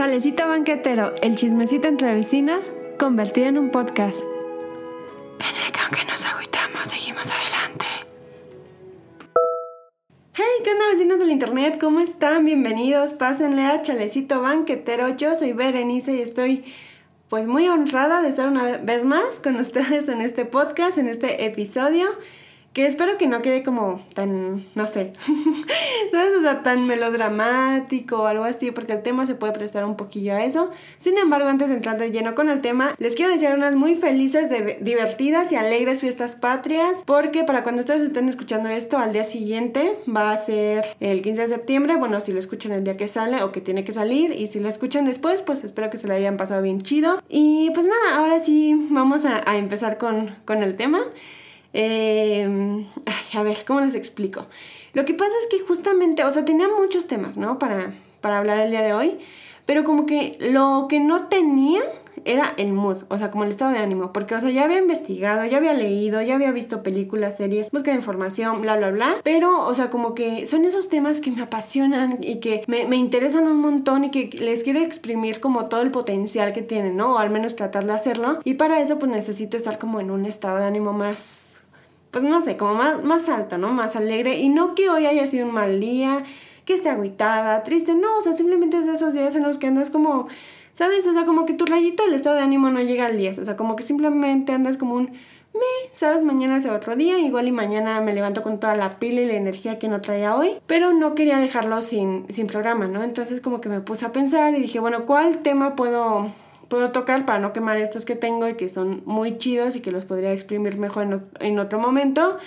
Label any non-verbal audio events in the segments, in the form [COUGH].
Chalecito banquetero, el chismecito entre vecinas, convertido en un podcast. En el que aunque nos agüitamos, seguimos adelante. Hey, ¿qué onda vecinos del internet? ¿Cómo están? Bienvenidos, pásenle a Chalecito banquetero. Yo soy Berenice y estoy pues muy honrada de estar una vez más con ustedes en este podcast, en este episodio que espero que no quede como tan, no sé, [LAUGHS] ¿sabes? O sea, tan melodramático o algo así, porque el tema se puede prestar un poquillo a eso. Sin embargo, antes de entrar de lleno con el tema, les quiero desear unas muy felices, divertidas y alegres fiestas patrias, porque para cuando ustedes estén escuchando esto, al día siguiente va a ser el 15 de septiembre, bueno, si lo escuchan el día que sale o que tiene que salir, y si lo escuchan después, pues espero que se lo hayan pasado bien chido. Y pues nada, ahora sí vamos a, a empezar con, con el tema. Eh, a ver, ¿cómo les explico? Lo que pasa es que justamente, o sea, tenía muchos temas, ¿no? Para, para hablar el día de hoy, pero como que lo que no tenía era el mood, o sea, como el estado de ánimo, porque, o sea, ya había investigado, ya había leído, ya había visto películas, series, busca de información, bla, bla, bla, pero, o sea, como que son esos temas que me apasionan y que me, me interesan un montón y que les quiero exprimir como todo el potencial que tienen, ¿no? O al menos tratar de hacerlo, y para eso, pues necesito estar como en un estado de ánimo más pues no sé, como más, más alto, ¿no? Más alegre. Y no que hoy haya sido un mal día, que esté agüitada, triste, no, o sea, simplemente es de esos días en los que andas como, ¿sabes? O sea, como que tu rayita del estado de ánimo no llega al 10, o sea, como que simplemente andas como un, me, ¿sabes? Mañana es otro día, igual y mañana me levanto con toda la pila y la energía que no traía hoy, pero no quería dejarlo sin, sin programa, ¿no? Entonces como que me puse a pensar y dije, bueno, ¿cuál tema puedo puedo tocar para no quemar estos que tengo y que son muy chidos y que los podría exprimir mejor en, otro momento.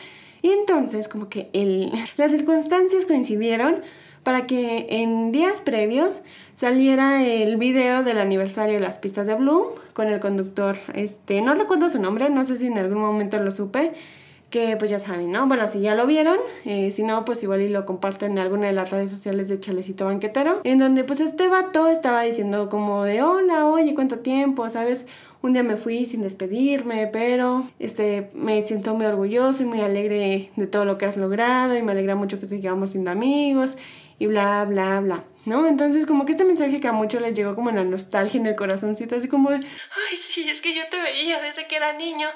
Y entonces como que el, [LAUGHS] las circunstancias coincidieron para que en días previos saliera el video del aniversario de las pistas de Bloom con el conductor, este, no recuerdo su nombre, no sé si en algún momento lo supe, que pues ya saben, ¿no? Bueno, si ya lo vieron, eh, si no, pues igual y lo comparten en alguna de las redes sociales de Chalecito Banquetero, en donde pues este vato estaba diciendo como de, hola, oye, ¿cuánto tiempo? ¿Sabes? Un día me fui sin despedirme, pero este, me siento muy orgulloso y muy alegre de todo lo que has logrado y me alegra mucho que sigamos siendo amigos y bla, bla, bla. ¿No? Entonces como que este mensaje que a muchos les llegó como en la nostalgia en el corazoncito, así como de, ay, sí, es que yo te veía desde que era niño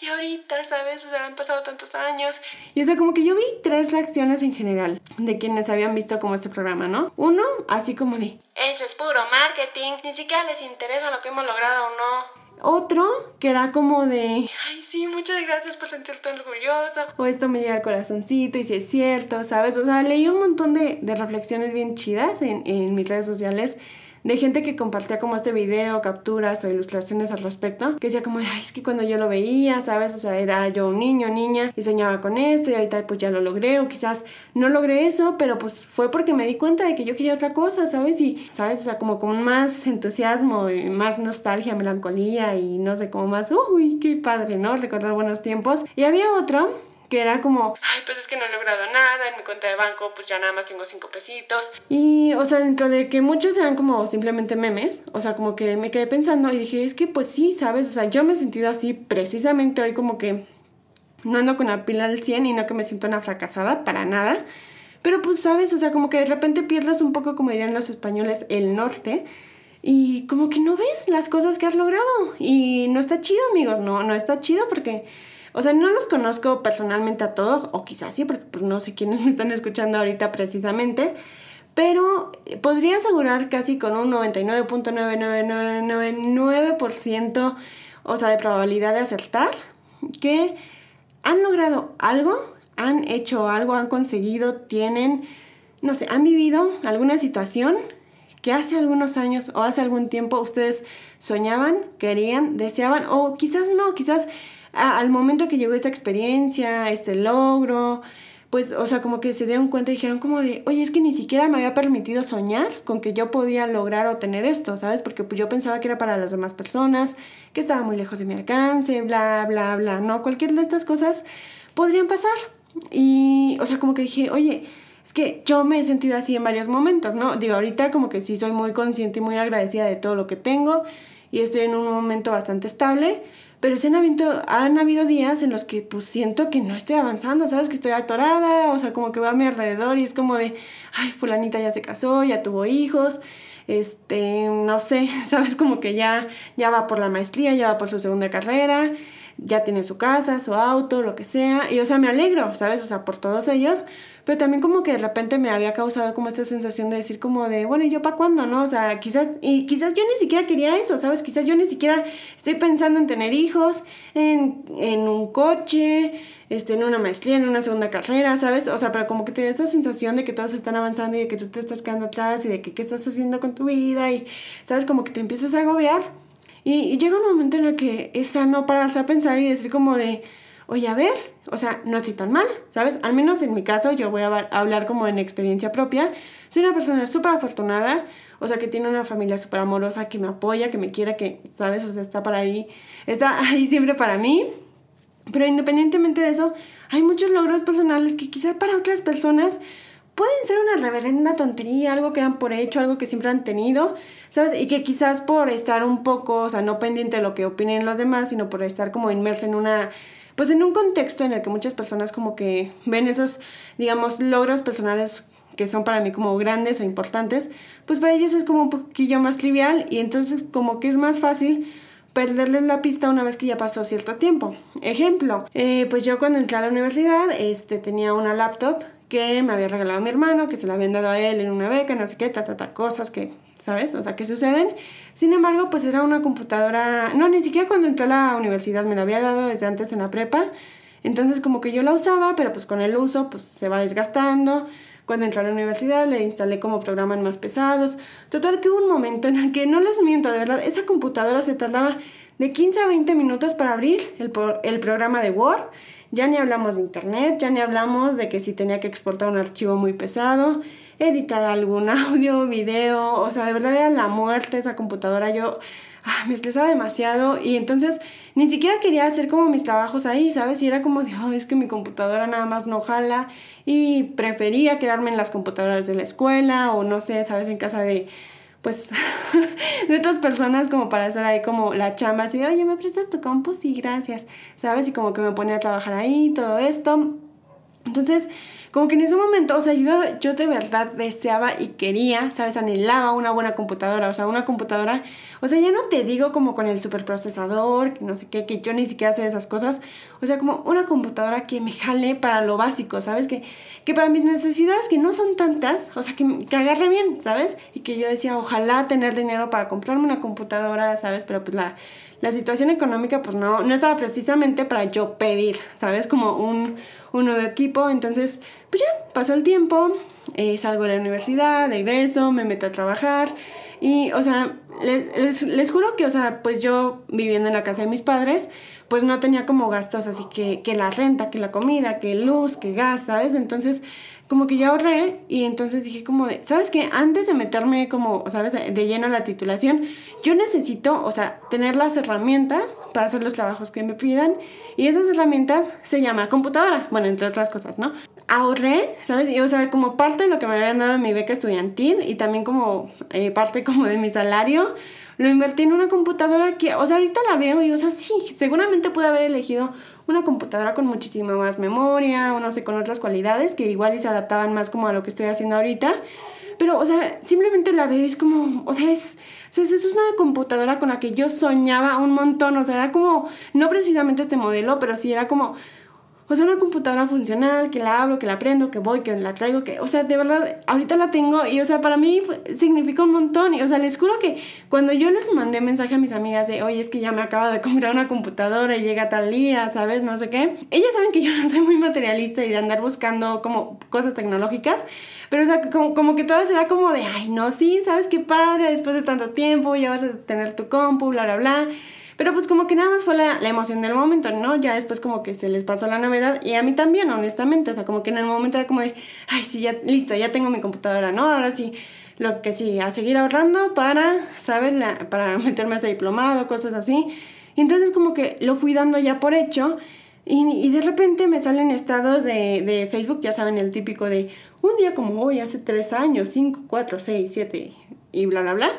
y ahorita, ¿sabes? O sea, han pasado tantos años. Y o sea, como que yo vi tres reacciones en general de quienes habían visto como este programa, ¿no? Uno, así como de, eso es puro marketing, ni siquiera les interesa lo que hemos logrado o no. Otro que era como de, ay, sí, muchas gracias por sentirte orgulloso. O esto me llega al corazoncito y si es cierto, ¿sabes? O sea, leí un montón de, de reflexiones bien chidas en, en mis redes sociales de gente que compartía como este video, capturas o ilustraciones al respecto, que decía como, es que cuando yo lo veía, ¿sabes? O sea, era yo un niño, niña, y soñaba con esto y ahorita pues ya lo logré o quizás no logré eso, pero pues fue porque me di cuenta de que yo quería otra cosa, ¿sabes? Y, ¿sabes? O sea, como con más entusiasmo y más nostalgia, melancolía y no sé, como más, uy, qué padre, ¿no? Recordar buenos tiempos. Y había otro que era como, ay, pues es que no he logrado nada, en mi cuenta de banco pues ya nada más tengo cinco pesitos. Y, o sea, dentro de que muchos eran como simplemente memes, o sea, como que me quedé pensando y dije, es que pues sí, ¿sabes? O sea, yo me he sentido así precisamente hoy como que no ando con la pila al 100 y no que me siento una fracasada, para nada. Pero pues, ¿sabes? O sea, como que de repente pierdes un poco, como dirían los españoles, el norte. Y como que no ves las cosas que has logrado. Y no está chido, amigos. No, no está chido porque o sea, no los conozco personalmente a todos, o quizás sí, porque pues no sé quiénes me están escuchando ahorita precisamente, pero podría asegurar casi con un 99.9999%, o sea, de probabilidad de acertar, que han logrado algo, han hecho algo, han conseguido, tienen, no sé, han vivido alguna situación que hace algunos años o hace algún tiempo ustedes soñaban, querían, deseaban, o quizás no, quizás al momento que llegó esta experiencia, este logro, pues, o sea, como que se dieron cuenta y dijeron como de, oye, es que ni siquiera me había permitido soñar con que yo podía lograr o tener esto, ¿sabes? Porque pues yo pensaba que era para las demás personas, que estaba muy lejos de mi alcance, bla, bla, bla, ¿no? Cualquier de estas cosas podrían pasar. Y, o sea, como que dije, oye, es que yo me he sentido así en varios momentos, ¿no? Digo, ahorita como que sí soy muy consciente y muy agradecida de todo lo que tengo y estoy en un momento bastante estable, pero sí han habido, han habido días en los que pues siento que no estoy avanzando, ¿sabes? Que estoy atorada, o sea, como que va a mi alrededor y es como de, ay, fulanita ya se casó, ya tuvo hijos, este, no sé, [LAUGHS] sabes, como que ya, ya va por la maestría, ya va por su segunda carrera, ya tiene su casa, su auto, lo que sea, y o sea, me alegro, ¿sabes? O sea, por todos ellos, pero también como que de repente me había causado como esta sensación de decir como de, bueno, ¿y yo para cuándo, no? O sea, quizás, y quizás yo ni siquiera quería eso, ¿sabes? Quizás yo ni siquiera estoy pensando en tener hijos, en, en un coche, este, en una maestría, en una segunda carrera, ¿sabes? O sea, pero como que te da esta sensación de que todos están avanzando y de que tú te estás quedando atrás y de que qué estás haciendo con tu vida y, ¿sabes? Como que te empiezas a agobiar. Y, llega un momento en el que es sano pararse a pensar y decir como de, oye, a ver, o sea, no estoy tan mal, ¿sabes? Al menos en mi caso, yo voy a hablar como en experiencia propia. Soy una persona súper afortunada, o sea, que tiene una familia súper amorosa, que me apoya, que me quiera, que, ¿sabes? O sea, está para ahí, está [LAUGHS] ahí siempre para mí. Pero independientemente de eso, hay muchos logros personales que quizás para otras personas pueden ser una reverenda tontería, algo que dan por hecho, algo que siempre han tenido, ¿sabes? Y que quizás por estar un poco, o sea, no pendiente de lo que opinen los demás, sino por estar como inmersa en una pues en un contexto en el que muchas personas como que ven esos, digamos, logros personales que son para mí como grandes o importantes, pues para ellos es como un poquillo más trivial y entonces como que es más fácil perderles la pista una vez que ya pasó cierto tiempo. Ejemplo, eh, pues yo cuando entré a la universidad este, tenía una laptop que me había regalado mi hermano, que se la habían dado a él en una beca, no sé qué, ta, ta, ta, cosas que ¿sabes? O sea, que suceden. Sin embargo, pues era una computadora, no, ni siquiera cuando entré a la universidad me la había dado desde antes en la prepa. Entonces como que yo la usaba, pero pues con el uso pues se va desgastando. Cuando entré a la universidad le instalé como programas más pesados. Total que hubo un momento en el que, no les miento, de verdad, esa computadora se tardaba de 15 a 20 minutos para abrir el, el programa de Word. Ya ni hablamos de internet, ya ni hablamos de que si tenía que exportar un archivo muy pesado editar algún [LAUGHS] audio, video, o sea, de verdad era la muerte esa computadora. Yo ah, me estresaba demasiado y entonces ni siquiera quería hacer como mis trabajos ahí, ¿sabes? Y era como de, oh, es que mi computadora nada más no jala y prefería quedarme en las computadoras de la escuela o no sé, ¿sabes? En casa de pues [LAUGHS] de otras personas como para hacer ahí como la chamba así, oye, ¿me prestas tu compu? Sí, gracias, ¿sabes? Y como que me ponía a trabajar ahí, todo esto. Entonces, como que en ese momento, o sea, yo, yo de verdad deseaba y quería, ¿sabes? Anhelaba una buena computadora, o sea, una computadora, o sea, ya no te digo como con el superprocesador, no sé qué, que yo ni siquiera sé esas cosas, o sea, como una computadora que me jale para lo básico, ¿sabes? Que, que para mis necesidades, que no son tantas, o sea, que, que agarre bien, ¿sabes? Y que yo decía, ojalá tener dinero para comprarme una computadora, ¿sabes? Pero pues la, la situación económica, pues no, no estaba precisamente para yo pedir, ¿sabes? Como un un nuevo equipo. Entonces, pues ya, pasó el tiempo, eh, salgo de la universidad, regreso, me meto a trabajar. Y, o sea, les, les, juro que, o sea, pues yo viviendo en la casa de mis padres, pues no tenía como gastos así que, que la renta, que la comida, que luz, que gas, ¿sabes? Entonces, como que yo ahorré y entonces dije como de, ¿sabes qué? Antes de meterme como, ¿sabes? De lleno a la titulación, yo necesito, o sea, tener las herramientas para hacer los trabajos que me pidan y esas herramientas se llama computadora, bueno, entre otras cosas, ¿no? Ahorré, ¿sabes? Y, o sea, como parte de lo que me habían dado en mi beca estudiantil y también como eh, parte como de mi salario, lo invertí en una computadora que, o sea, ahorita la veo y, o sea, sí, seguramente pude haber elegido una computadora con muchísima más memoria o no sé, con otras cualidades que igual y se adaptaban más como a lo que estoy haciendo ahorita. Pero, o sea, simplemente la veo es como, o sea, es, o sea, es una computadora con la que yo soñaba un montón, o sea, era como, no precisamente este modelo, pero sí era como, o sea, una computadora funcional, que la abro, que la prendo, que voy, que la traigo, que, o sea, de verdad, ahorita la tengo y, o sea, para mí significa un montón. Y, o sea, les juro que cuando yo les mandé mensaje a mis amigas de, oye, es que ya me acabo de comprar una computadora y llega tal día, ¿sabes? No sé qué. Ellas saben que yo no soy muy materialista y de andar buscando como cosas tecnológicas. Pero, o sea, como, como que todas era como de, ay, no, sí, ¿sabes qué padre? Después de tanto tiempo ya vas a tener tu compu, bla, bla, bla. Pero pues como que nada más fue la, la, emoción del momento, ¿no? Ya después como que se les pasó la novedad y a mí también, honestamente. O sea, como que en el momento era como de, ay, sí, ya, listo, ya tengo mi computadora, ¿no? Ahora sí, lo que sí, a seguir ahorrando para, ¿sabes? La, para [LAUGHS] meterme a este diplomado, cosas así. Y entonces como que lo fui dando ya por hecho. Y, y, de repente me salen estados de, de, Facebook, ya saben, el típico de un día como hoy, hace tres años, cinco, cuatro, seis, siete y bla, bla, bla.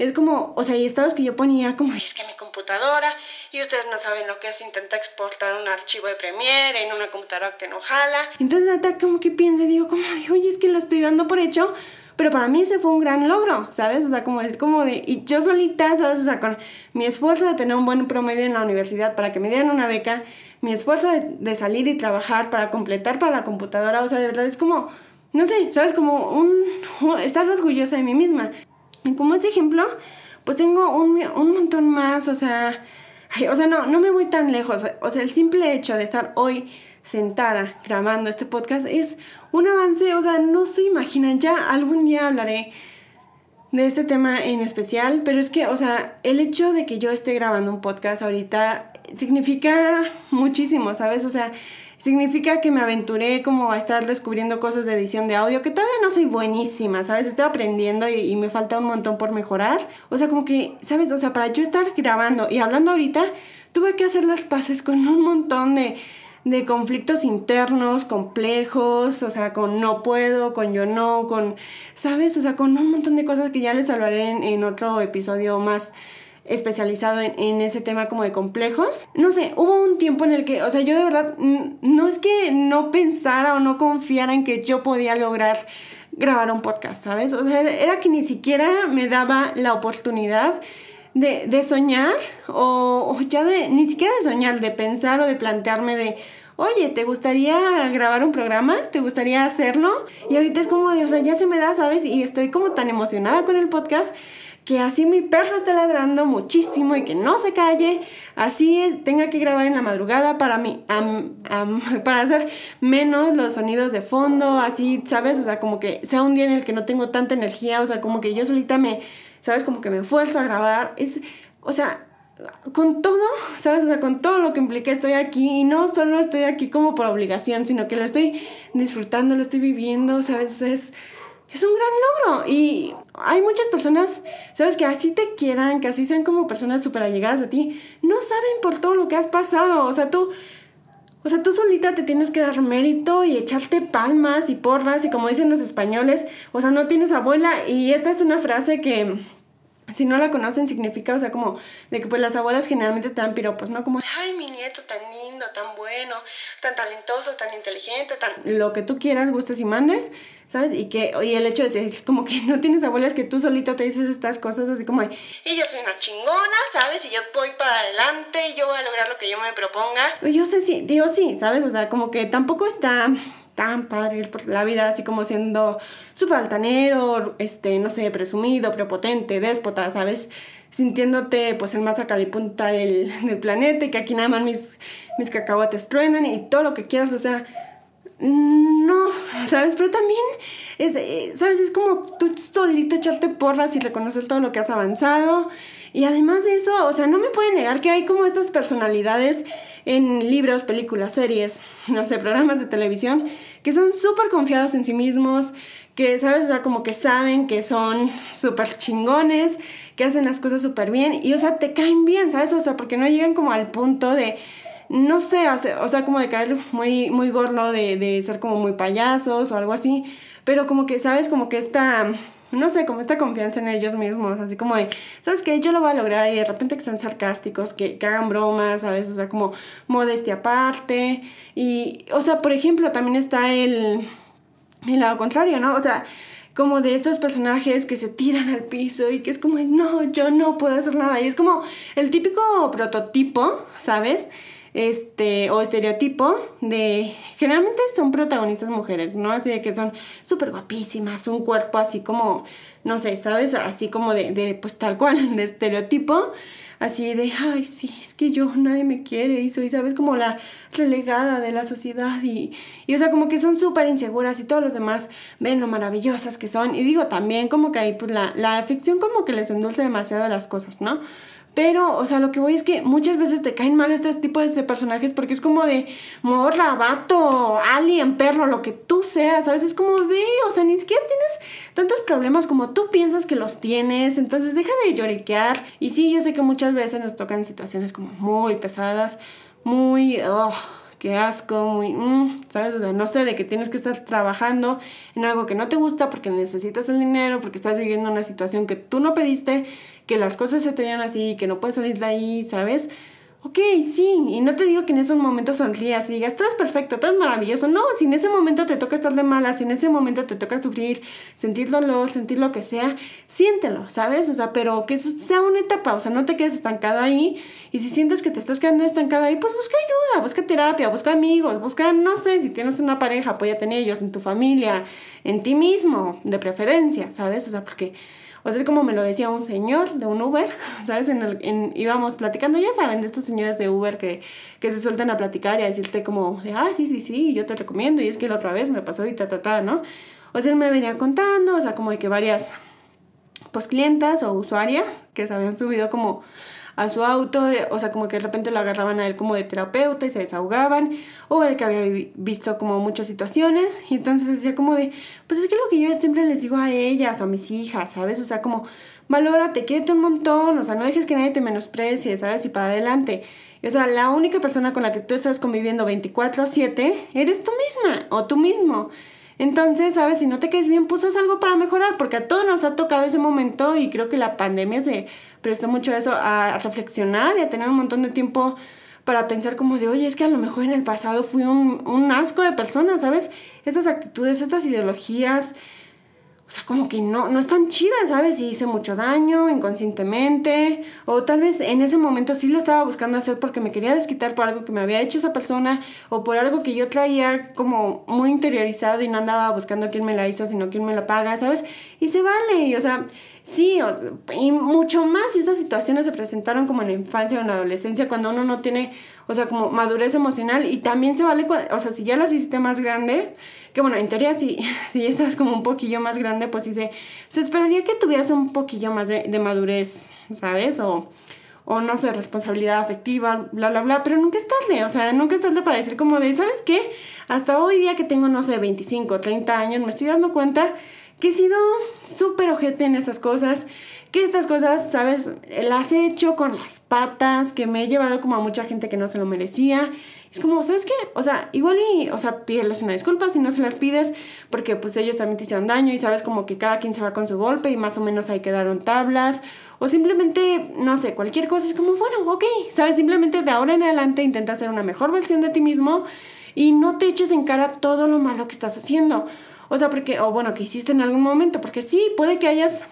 Es como, o sea, hay estados que yo ponía como, es que mi computadora, y ustedes no saben lo que es intentar exportar un archivo de Premiere en una computadora que no jala. Entonces hasta como que pienso y digo, como, oye, es que lo estoy dando por hecho, pero para mí ese fue un gran logro, ¿sabes? O sea, como, como de, y yo solita, ¿sabes? O sea, con mi esfuerzo de tener un buen promedio en la universidad para que me dieran una beca, mi esfuerzo de, de salir y trabajar para completar para la computadora, o sea, de verdad es como, no sé, ¿sabes? Como un, [LAUGHS] estar orgullosa de mí misma. Y como ese ejemplo, pues tengo un, un montón más, o sea, o sea, no, no me voy tan lejos. O sea, el simple hecho de estar hoy sentada grabando este podcast es un avance, o sea, no se imaginan, ya algún día hablaré de este tema en especial, pero es que, o sea, el hecho de que yo esté grabando un podcast ahorita significa muchísimo, ¿sabes? O sea, significa que me aventuré como a estar descubriendo cosas de edición de audio, que todavía no soy buenísima, ¿sabes? Estoy aprendiendo y, y, me falta un montón por mejorar. O sea, como que, ¿sabes? O sea, para yo estar grabando y hablando ahorita, tuve que hacer las paces con un montón de, de conflictos internos complejos, o sea, con no puedo, con yo no, con, ¿sabes? O sea, con un montón de cosas que ya les hablaré en, en otro episodio más especializado en, en, ese tema como de complejos. No sé, hubo un tiempo en el que, o sea, yo de verdad, no es que no pensara o no confiara en que yo podía lograr grabar un podcast, ¿sabes? O sea, era que ni siquiera me daba la oportunidad de, de soñar o, ya de, ni siquiera de soñar, de pensar o de plantearme de, oye, ¿te gustaría grabar un programa? ¿Te gustaría hacerlo? Y ahorita es como de, o sea, ya se me da, ¿sabes? Y estoy como tan emocionada con el podcast que así mi perro esté ladrando muchísimo y que no se calle, así tenga que grabar en la madrugada para um, [LAUGHS] para hacer menos los sonidos de fondo, así, ¿sabes? O sea, como que sea un día en el que no tengo tanta energía, o sea, como que yo solita me, ¿sabes? Como que me esfuerzo a grabar, es, o sea, con todo, [LAUGHS] ¿sabes? O sea, con todo lo que implica estoy aquí y no solo estoy aquí como por obligación, sino que lo estoy disfrutando, lo estoy viviendo, ¿sabes? Es es un gran logro. Y hay muchas personas, sabes, que así te quieran, que así sean como personas súper allegadas a ti, no saben por todo lo que has pasado. O sea, tú, o sea, tú solita te tienes que dar mérito y echarte palmas y porras y como dicen los españoles, o sea, no tienes abuela. Y esta es una frase que si no la conocen, significa, o sea, como de que pues las abuelas generalmente te dan piropos, ¿no? Como, ay, mi nieto tan lindo, tan bueno, tan talentoso, tan inteligente, tan... Lo que tú quieras, gustes y mandes, ¿sabes? Y que, y el hecho de ser [LAUGHS] como que no tienes abuelas que tú solita te dices estas cosas así como y yo soy una chingona, ¿sabes? Y yo voy para adelante, yo voy a lograr lo que yo me proponga. Yo sé, sí, digo sí, ¿sabes? O sea, como que tampoco está tan padre por la vida, así como siendo súper altanero, este, no sé, presumido, prepotente, déspota, ¿sabes? Sintiéndote pues el más acalipunta [LAUGHS] del, planeta y que aquí nada más mis, mis cacahuates truenan y todo lo que quieras, o sea, no, ¿sabes? Pero también, es, ¿sabes? Es como tú solito echarte porras y reconocer todo lo que has avanzado. Y además de eso, o sea, no me pueden negar que hay como estas personalidades en libros, películas, series, no sé, programas de televisión, que son súper confiados en sí mismos, que, ¿sabes? O sea, como que saben que son súper chingones, que hacen las cosas súper bien y, o sea, te caen bien, ¿sabes? O sea, porque no llegan como al punto de, no sé, o sea, como de caer muy, muy gordo, de, de ser como muy payasos o algo así, pero como que, ¿sabes? Como que esta no sé, como esta confianza en ellos mismos, así como de, ¿sabes qué? Yo lo voy a lograr y de repente que sean sarcásticos, que, que hagan bromas, ¿sabes? O sea, como modestia aparte. Y, o sea, por ejemplo, también está el, el lado contrario, ¿no? O sea, como de estos personajes que se tiran al piso y que es como, no, yo no puedo hacer nada. Y es como el típico prototipo, ¿sabes? Este, o estereotipo de, generalmente son protagonistas mujeres, ¿no? Así de que son súper guapísimas, un cuerpo así como, no sé, ¿sabes? Así como de, pues tal cual, [LAUGHS] de estereotipo, así de, ay, sí, es que yo nadie me quiere y soy, ¿sabes? Como la relegada de la sociedad y, y o sea, como que son súper inseguras y todos los demás ven lo maravillosas que son. Y digo, también como que ahí, pues la, la ficción como que les endulce demasiado las cosas, ¿no? Pero, o sea, lo que voy es que muchas veces te caen mal este tipo de personajes porque es como de morra, vato, alien, perro, lo que tú seas. A veces es como, ve, o sea, ni siquiera tienes tantos problemas como tú piensas que los tienes. Entonces deja de lloriquear. Y sí, yo sé que muchas veces nos tocan situaciones como muy pesadas, muy... qué asco, muy, mm, ¿sabes? O sea, no sé, de que tienes que estar trabajando en algo que no te gusta porque necesitas el dinero, porque estás viviendo una situación que tú no pediste, que las cosas se te dieron así, que no puedes salir de ahí, ¿sabes? Ok, sí, y no te digo que en esos momentos sonrías y digas, todo es perfecto, todo es maravilloso. No, si en ese momento te toca estar de mala, si en ese momento te toca sufrir, sentir dolor, sentir lo que sea, siéntelo, ¿sabes? O sea, pero que sea una etapa, o sea, no te quedes estancado ahí. Y si sientes que te estás quedando estancado ahí, pues busca ayuda, busca terapia, busca amigos, busca, no sé, si tienes una pareja, apóyate en ellos, en tu familia, en ti mismo, de preferencia, ¿sabes? O sea, porque o sea, como me lo decía un señor de un Uber, [LAUGHS] ¿sabes? En el, en, íbamos platicando, ya saben, de estos señores de Uber que, que se sueltan a platicar y a decirte como, de, ah, sí, sí, sí, yo te recomiendo, y es que la otra vez me pasó y ta, ta, ¿no? O sea, él me venía contando, o sea, como de que varias, pues, clientas o usuarias que se habían subido como a su auto, o sea, como que de repente lo agarraban a él como de terapeuta y se desahogaban, o el que había visto como muchas situaciones, y entonces decía como de, pues es que lo que yo siempre les digo a ellas o a mis hijas, ¿sabes? O sea, como, valórate, quiérete un montón, o sea, no dejes que nadie te menosprecie, ¿sabes? Y para adelante. o sea, la única persona con la que tú estás conviviendo 24/7 eres tú misma o tú mismo. Entonces, ¿sabes? Si no te quedes bien, pues haz algo para mejorar, porque a todos nos ha tocado ese momento y creo que la pandemia se prestó mucho a eso, a reflexionar y a tener un montón de tiempo para pensar como de, oye, es que a lo mejor en el pasado fui un, un asco de persona, ¿sabes? Estas actitudes, estas ideologías, o sea, como que no, no es tan chida, ¿sabes? Y hice mucho daño inconscientemente, o tal vez en ese momento sí lo estaba buscando hacer porque me quería desquitar por algo que me había hecho esa persona, o por algo que yo traía como muy interiorizado y no andaba buscando quién me la hizo, sino quién me la paga, ¿sabes? Y se vale, y, o sea, sí, y mucho más si estas situaciones se presentaron como en la infancia o en la adolescencia, cuando uno no tiene, o sea, como madurez emocional, y también se vale, o sea, si ya las hiciste más grande, que bueno, en teoría si, [LAUGHS] si estás como un poquillo más grande, pues sí se, se esperaría que tuvieras un poquillo más de, de madurez, ¿sabes? O, o no sé, responsabilidad afectiva, bla, bla, bla, pero nunca estás tarde, o sea, nunca estás tarde para decir como de, ¿sabes qué? Hasta hoy día que tengo, no sé, 25, 30 años, me estoy dando cuenta que he sido súper ojete en estas cosas, que estas cosas, ¿sabes? Las he hecho con las patas, que me he llevado como a mucha gente que no se lo merecía es como, ¿sabes qué? O sea, igual y, o sea, pídeles una disculpa si no se las pides, porque pues ellos también te hicieron daño y sabes como que cada quien se va con su golpe y más o menos ahí quedaron tablas. O simplemente, no sé, cualquier cosa es como, bueno, ok, ¿sabes? Simplemente de ahora en adelante intenta ser una mejor versión de ti mismo y no te eches en cara todo lo malo que estás haciendo. O sea, porque, o bueno, que hiciste en algún momento, porque sí, puede que hayas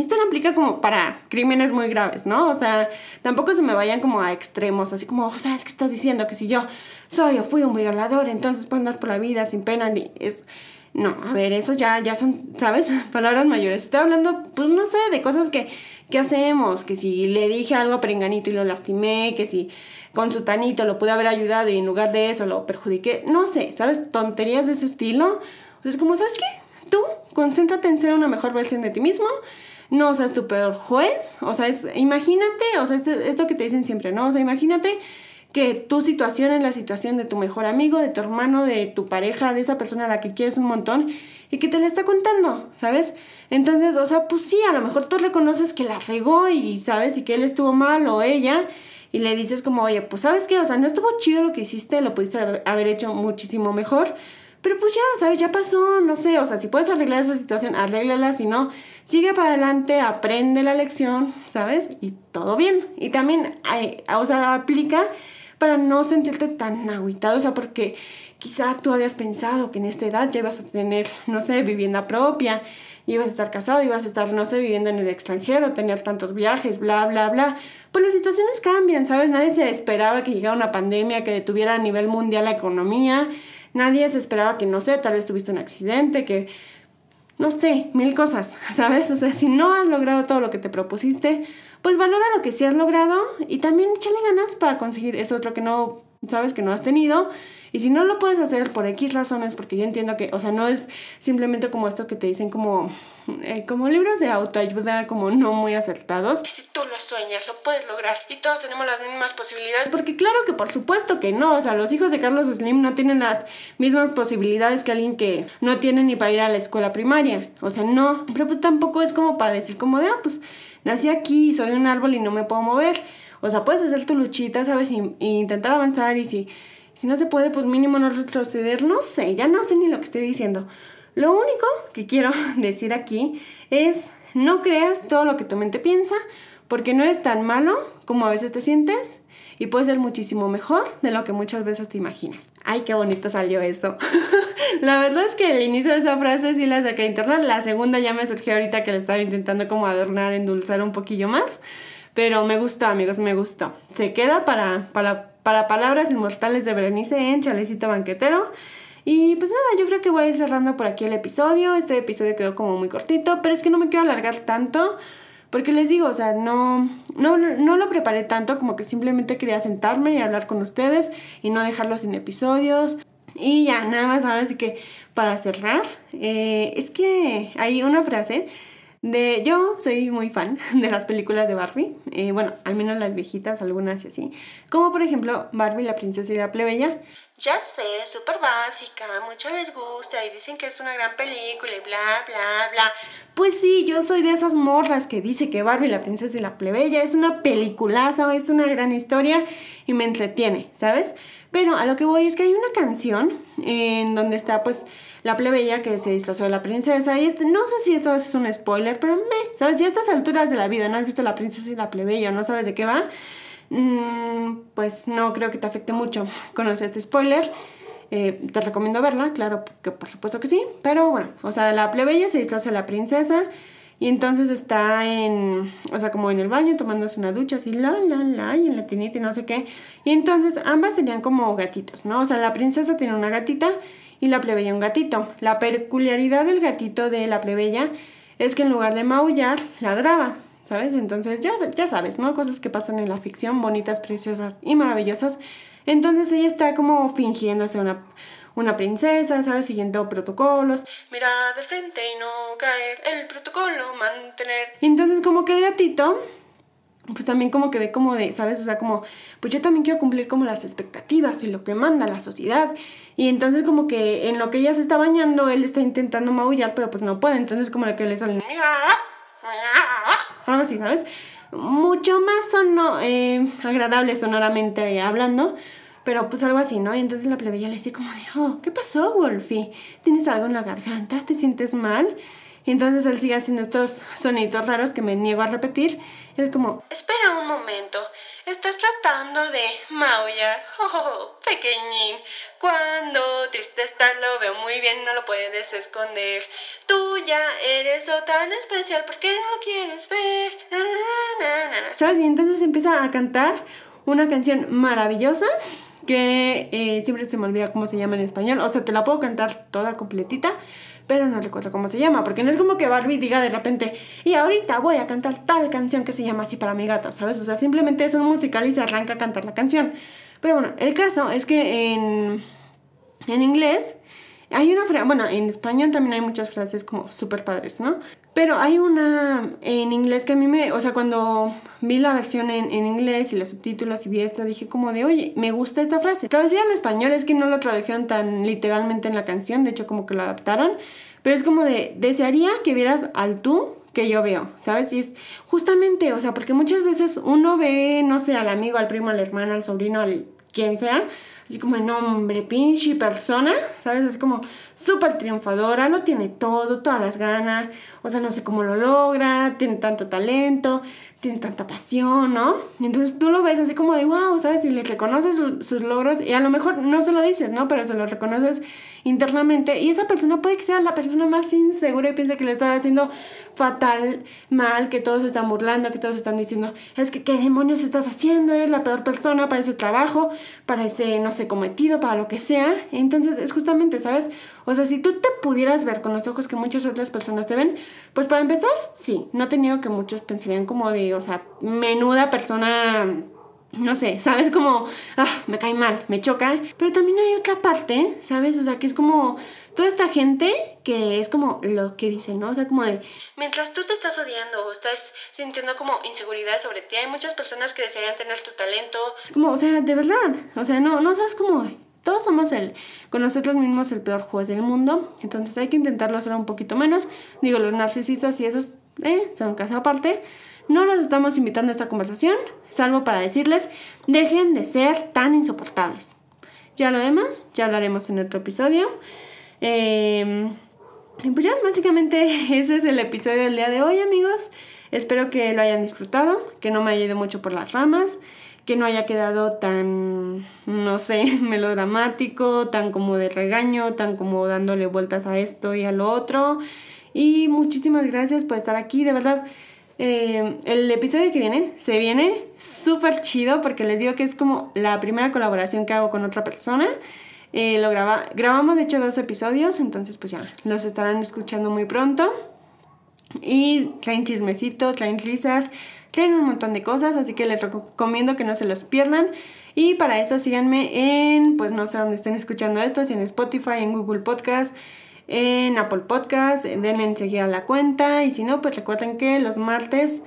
esto no aplica como para crímenes muy graves, ¿no? O sea, tampoco se me vayan como a extremos, así como, o sea, es que estás diciendo que si yo soy o fui un violador, entonces puedo andar por la vida sin pena ni es... No, a ver, eso ya, ya son, ¿sabes? [LAUGHS] Palabras mayores. Estoy hablando, pues no sé, de cosas que, que hacemos, que si le dije algo a Perenganito y lo lastimé, que si con su tanito lo pude haber ayudado y en lugar de eso lo perjudiqué, no sé, ¿sabes? Tonterías de ese estilo. Pues es como, ¿sabes qué? Tú, concéntrate en ser una mejor versión de ti mismo no seas tu peor juez, o sea, es, imagínate, o sea, esto, esto que te dicen siempre, ¿no? O sea, imagínate que tu situación es la situación de tu mejor amigo, de tu hermano, de tu pareja, de esa persona a la que quieres un montón y que te la está contando, ¿sabes? Entonces, o sea, pues sí, a lo mejor tú reconoces que la regó y sabes y que él estuvo mal o ella y le dices como, oye, pues sabes qué, o sea, no estuvo chido lo que hiciste, lo pudiste haber hecho muchísimo mejor, pero pues ya, ¿sabes? Ya pasó, no sé, o sea, si puedes arreglar esa situación, arréglala, si no, sigue para adelante, aprende la lección, ¿sabes? Y todo bien. Y también, o sea, aplica para no sentirte tan agüitado, o sea, porque quizá tú habías pensado que en esta edad ya ibas a tener, no sé, vivienda propia, ibas a estar casado, ibas a estar, no sé, viviendo en el extranjero, tener tantos viajes, bla, bla, bla. Pues las situaciones cambian, ¿sabes? Nadie se esperaba que llegara una pandemia que detuviera a nivel mundial la economía Nadie se esperaba que, no sé, tal vez tuviste un accidente, que, no sé, mil cosas, [LAUGHS] ¿sabes? O sea, si no has logrado todo lo que te propusiste, pues valora lo que sí has logrado y también échale ganas para conseguir eso otro que no, sabes, que no has tenido y si no lo puedes hacer por X razones, porque yo entiendo que, o sea, no es simplemente como esto que te dicen como, eh, como libros de autoayuda, como no muy acertados. Y si tú lo sueñas, lo puedes lograr. Y todos tenemos las mismas posibilidades. Porque claro que por supuesto que no. O sea, los hijos de Carlos Slim no tienen las mismas posibilidades que alguien que no tiene ni para ir a la escuela primaria. O sea, no. Pero pues tampoco es como para decir como de, ah, pues nací aquí, soy un árbol y no me puedo mover. O sea, puedes hacer tu luchita, ¿sabes? Y, y intentar avanzar y si si no se puede, pues mínimo no retroceder. No sé, ya no sé ni lo que estoy diciendo. Lo único que quiero [LAUGHS] decir aquí es no creas todo lo que tu mente piensa, porque no es tan malo como a veces te sientes y puede ser muchísimo mejor de lo que muchas veces te imaginas. Ay, qué bonito salió eso. [LAUGHS] la verdad es que el inicio de esa frase sí la saqué de internet, la segunda ya me surgió ahorita que la estaba intentando como adornar, endulzar un poquillo más, pero me gustó amigos, me gustó. Se queda para, para, para palabras inmortales de Berenice en Chalecito Banquetero. Y pues nada, yo creo que voy a ir cerrando por aquí el episodio. Este episodio quedó como muy cortito, pero es que no me quiero alargar tanto. Porque les digo, o sea, no, no, no lo preparé tanto, como que simplemente quería sentarme y hablar con ustedes y no dejarlo sin episodios. Y ya, nada más ahora sí que para cerrar, eh, es que hay una frase de yo soy muy fan [LAUGHS] de las películas de Barbie, eh, bueno, al menos las viejitas, algunas y así, como por ejemplo Barbie, la princesa y la plebeya, ya sé, súper básica, mucho les gusta y dicen que es una gran película y bla, bla, bla. Pues sí, yo soy de esas morras que dice que Barbie, la princesa y la plebeya es una peliculaza, es una gran historia y me entretiene, ¿sabes? Pero a lo que voy es que hay una canción en donde está pues la plebeya que se disfrazó de la princesa y este, no sé si esto es un spoiler, pero me, ¿sabes? Si a estas alturas de la vida no has visto la princesa y la plebeya o no sabes de qué va, Mm, pues no creo que te afecte mucho [LAUGHS] conocer este spoiler. Eh, te recomiendo verla, claro que por supuesto que sí. Pero bueno, o sea, la plebeya se disfraza de la princesa y entonces está en, o sea, como en el baño tomándose una ducha, así, la, la, la, y en la tinita y no sé qué. Y entonces ambas tenían como gatitos, ¿no? O sea, la princesa tiene una gatita y la plebeya un gatito. La peculiaridad del gatito de la plebeya es que en lugar de maullar, ladraba. ¿sabes? Entonces ya, ya sabes, ¿no? Cosas que pasan en la ficción, bonitas, preciosas y maravillosas. Entonces ella está como fingiéndose una, una princesa, ¿sabes? Siguiendo protocolos. Mira de frente y no caer, el protocolo mantener. Entonces como que el gatito, pues también como que ve como de, ¿sabes? O sea, como, pues yo también quiero cumplir como las expectativas y lo que manda la sociedad. Y entonces como que en lo que ella se está bañando, él está intentando maullar, pero pues no puede. Entonces como que le sale algo así, ¿sabes? Mucho más sono, eh, agradable sonoramente hablando, pero pues algo así, ¿no? Y entonces la plebeya le dice como de, oh, ¿qué pasó, Wolfie? ¿Tienes algo en la garganta? ¿Te sientes mal? Y entonces él sigue haciendo estos sonidos raros que me niego a repetir. Es como, espera un momento, estás tratando de maullar. Oh, pequeñín, cuando triste estás lo veo muy bien, no lo puedes esconder. Tú ya eres o tan especial, ¿por qué no quieres ver? ¿Sabes? Y entonces empieza a cantar una canción maravillosa que eh, siempre se me olvida cómo se llama en español. O sea, te la puedo cantar toda completita pero no recuerdo cómo se llama, porque no es como que Barbie diga de repente, y ahorita voy a cantar tal canción que se llama así para mi gato, ¿sabes? O sea, simplemente es un musical y se arranca a cantar la canción. Pero bueno, el caso es que en, en inglés hay una frase, bueno, en español también hay muchas frases como súper padres, ¿no? Pero hay una en inglés que a mí me, o sea, cuando vi la versión en, en, inglés y los subtítulos y vi esta, dije como de, oye, me gusta esta frase. Traducida al español es que no lo tradujeron tan literalmente en la canción, de hecho como que lo adaptaron, pero es como de, desearía que vieras al tú que yo veo, ¿sabes? Y es justamente, o sea, porque muchas veces uno ve, no sé, al amigo, al primo, al hermano, al sobrino, al quien sea, así como de nombre, pinche persona, ¿sabes? Así como súper triunfadora, lo tiene todo, todas las ganas, o sea, no sé cómo lo logra, tiene tanto talento, tiene tanta pasión, ¿no? Y entonces tú lo ves así como de wow, ¿sabes? Y le reconoces sus logros y a lo mejor no se lo dices, ¿no? Pero se lo reconoces internamente y esa persona puede que sea la persona más insegura y piensa que lo está haciendo fatal, mal, que todos están burlando, que todos están diciendo, es que qué demonios estás haciendo, eres la peor persona para ese trabajo, para ese, no sé, cometido, para lo que sea. Entonces es justamente, ¿sabes? O sea, si tú te pudieras ver con los ojos que muchas otras personas te ven, pues para empezar, sí, no he tenido que muchos pensarían como de, o sea, menuda persona no sé, ¿sabes? Como, ah, me cae mal, me choca. Pero también hay otra parte, ¿sabes? O sea, que es como toda esta gente que es como lo que dicen, ¿no? O sea, como de... Mientras tú te estás odiando o estás sintiendo como inseguridad sobre ti, hay muchas personas que desearían tener tu talento. Es como, o sea, de verdad. O sea, no, no sabes cómo... Todos somos el, con nosotros mismos el peor juez del mundo, entonces hay que intentarlo hacer un poquito menos. Digo, los narcisistas y esos eh, son caso aparte. No los estamos invitando a esta conversación, salvo para decirles, dejen de ser tan insoportables. Ya lo demás, ya hablaremos en otro episodio. Y pues ya, básicamente [LAUGHS] ese es el episodio del día de hoy, amigos. Espero que lo hayan disfrutado, que no me haya ido mucho por las ramas, que no haya quedado tan, no sé, [LAUGHS] melodramático, tan como de regaño, tan como dándole vueltas a esto y a lo otro. Y muchísimas gracias por estar aquí, de verdad. Eh, el episodio que viene se viene súper chido porque les digo que es como la primera colaboración que hago con otra persona. Eh, lo graba, grabamos de hecho dos episodios, entonces pues ya los estarán escuchando muy pronto. Y traen chismecitos, traen risas, traen un montón de cosas, así que les recomiendo que no se los pierdan. Y para eso síganme en, pues no sé dónde estén escuchando esto, si en Spotify, en Google Podcast, en Apple Podcast, denle en seguir a la cuenta. Y si no, pues recuerden que los martes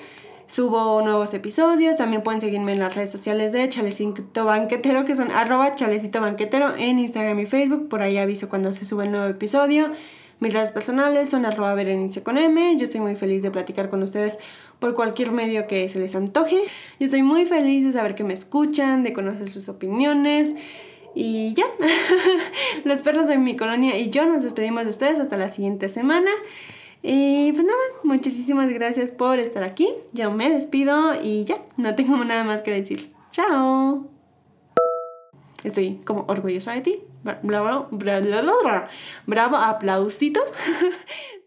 subo nuevos episodios. También pueden seguirme en las redes sociales de Chalecito Banquetero, que son arroba Chalecito Banquetero en Instagram y Facebook. Por ahí aviso cuando se sube el nuevo episodio. Mis redes personales son arroba Berenice con M. Yo estoy muy feliz de platicar con ustedes por cualquier medio que se les antoje. Yo estoy muy feliz de saber que me escuchan, de conocer sus opiniones. Y ya, [LAUGHS] los perros de mi colonia y yo nos despedimos de ustedes hasta la siguiente semana. Y pues nada, muchísimas gracias por estar aquí. Yo me despido y ya, no tengo nada más que decir. Chao. Estoy como orgullosa de ti. Bravo, bravo, bravo, bravo aplausitos. [LAUGHS]